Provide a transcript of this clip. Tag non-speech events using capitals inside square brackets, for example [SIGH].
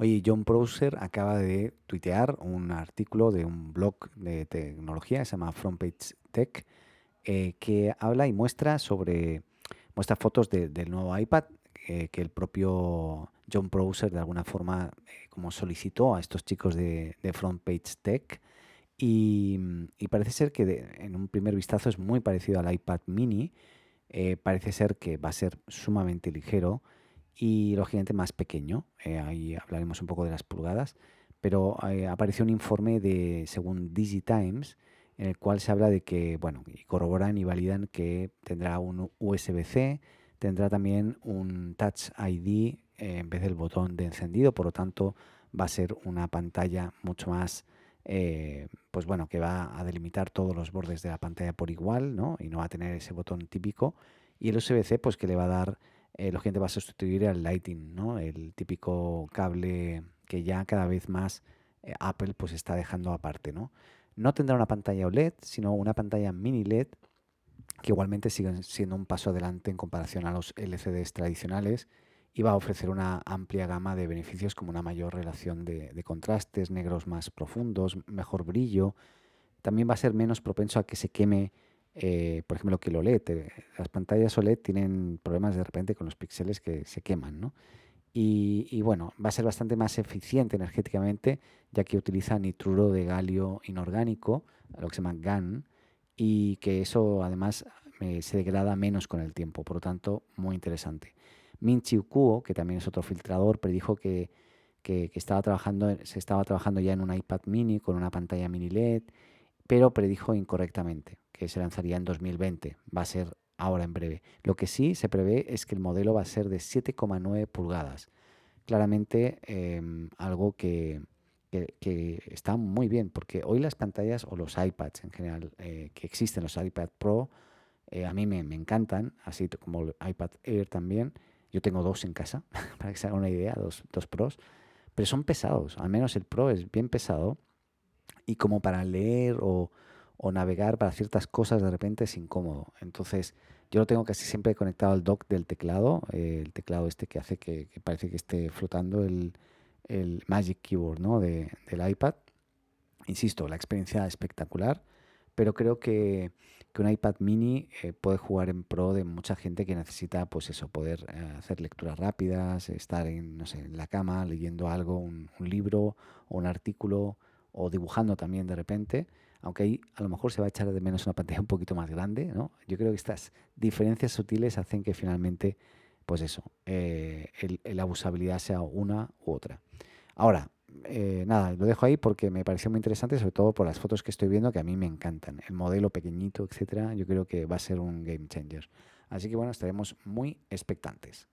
Oye, John Prosser acaba de tuitear un artículo de un blog de tecnología, se llama Frontpage Tech, eh, que habla y muestra sobre muestra fotos del nuevo iPad eh, que el propio John Prosser de alguna forma eh, como solicitó a estos chicos de, de Frontpage Tech. Y, parece ser que en un primer vistazo es muy parecido al iPad mini, parece ser que va a ser sumamente ligero y lógicamente más pequeño, ahí hablaremos un poco de las pulgadas, pero apareció un informe de, según DigiTimes, en el cual se habla de que, bueno, y corroboran y validan que tendrá un USB-C, tendrá también un Touch ID eh, en vez del botón de encendido, por lo tanto va a ser una pantalla mucho más, eh, pues bueno, que va a delimitar todos los bordes de la pantalla por igual, ¿no? Y no va a tener ese botón típico. Y el USB-C, pues que le va a dar, eh, lo gente va a sustituir al Lighting, ¿no? El típico cable que ya cada vez más Apple pues está dejando aparte, ¿no? No tendrá una pantalla OLED, sino una pantalla mini LED, que igualmente sigue siendo un paso adelante en comparación a los LCDs tradicionales y va a ofrecer una amplia gama de beneficios como una mayor relación de, contrastes, negros más profundos, mejor brillo. También va a ser menos propenso a que se queme, eh, por ejemplo, que el OLED. Las pantallas OLED tienen problemas de repente con los píxeles que se queman, ¿no? Y, bueno, va a ser bastante más eficiente energéticamente, ya que utiliza nitruro de galio inorgánico, lo que se llama GAN, y que eso además eh, se degrada menos con el tiempo, por lo tanto, muy interesante. Min Chiu Kuo, que también es otro filtrador, predijo que, que, estaba trabajando, se estaba trabajando ya en un iPad mini con una pantalla mini LED, pero predijo incorrectamente que se lanzaría en 2020. Va a ser ahora en breve. Lo que sí se prevé es que el modelo va a ser de 7,9 pulgadas. Claramente em, algo que, está muy bien, porque hoy las pantallas o los iPads en general eh, que existen, los iPad Pro, eh, a mí me, encantan, así como el iPad Air también. Yo tengo dos en casa, [LAUGHS] para que se haga una idea, dos, dos Pros, pero son pesados, al menos el Pro es bien pesado y como para leer o, o navegar para ciertas cosas de repente es incómodo. Entonces, yo lo tengo casi siempre conectado al dock del teclado, eh, el teclado este que hace que, parece que esté flotando el, Magic Keyboard ¿no? de, del iPad. Insisto, la experiencia espectacular, pero creo que, un iPad mini eh, puede jugar en pro de mucha gente que necesita, pues eso, poder eh, hacer lecturas rápidas, estar en, no sé, en la cama leyendo algo, un libro o un artículo o dibujando también de repente aunque ahí a lo mejor se va a echar de menos una pantalla [LAUGHS] un poquito más grande, ¿no? Yo creo que estas diferencias sutiles hacen que finalmente, pues eso, eh, la usabilidad sea una u otra. Ahora, eh, nada, lo dejo ahí porque me pareció muy interesante, sobre todo por las fotos que estoy viendo que a mí me encantan. El modelo pequeñito, etcétera, yo creo que va a ser un game changer. Así que bueno, estaremos muy expectantes.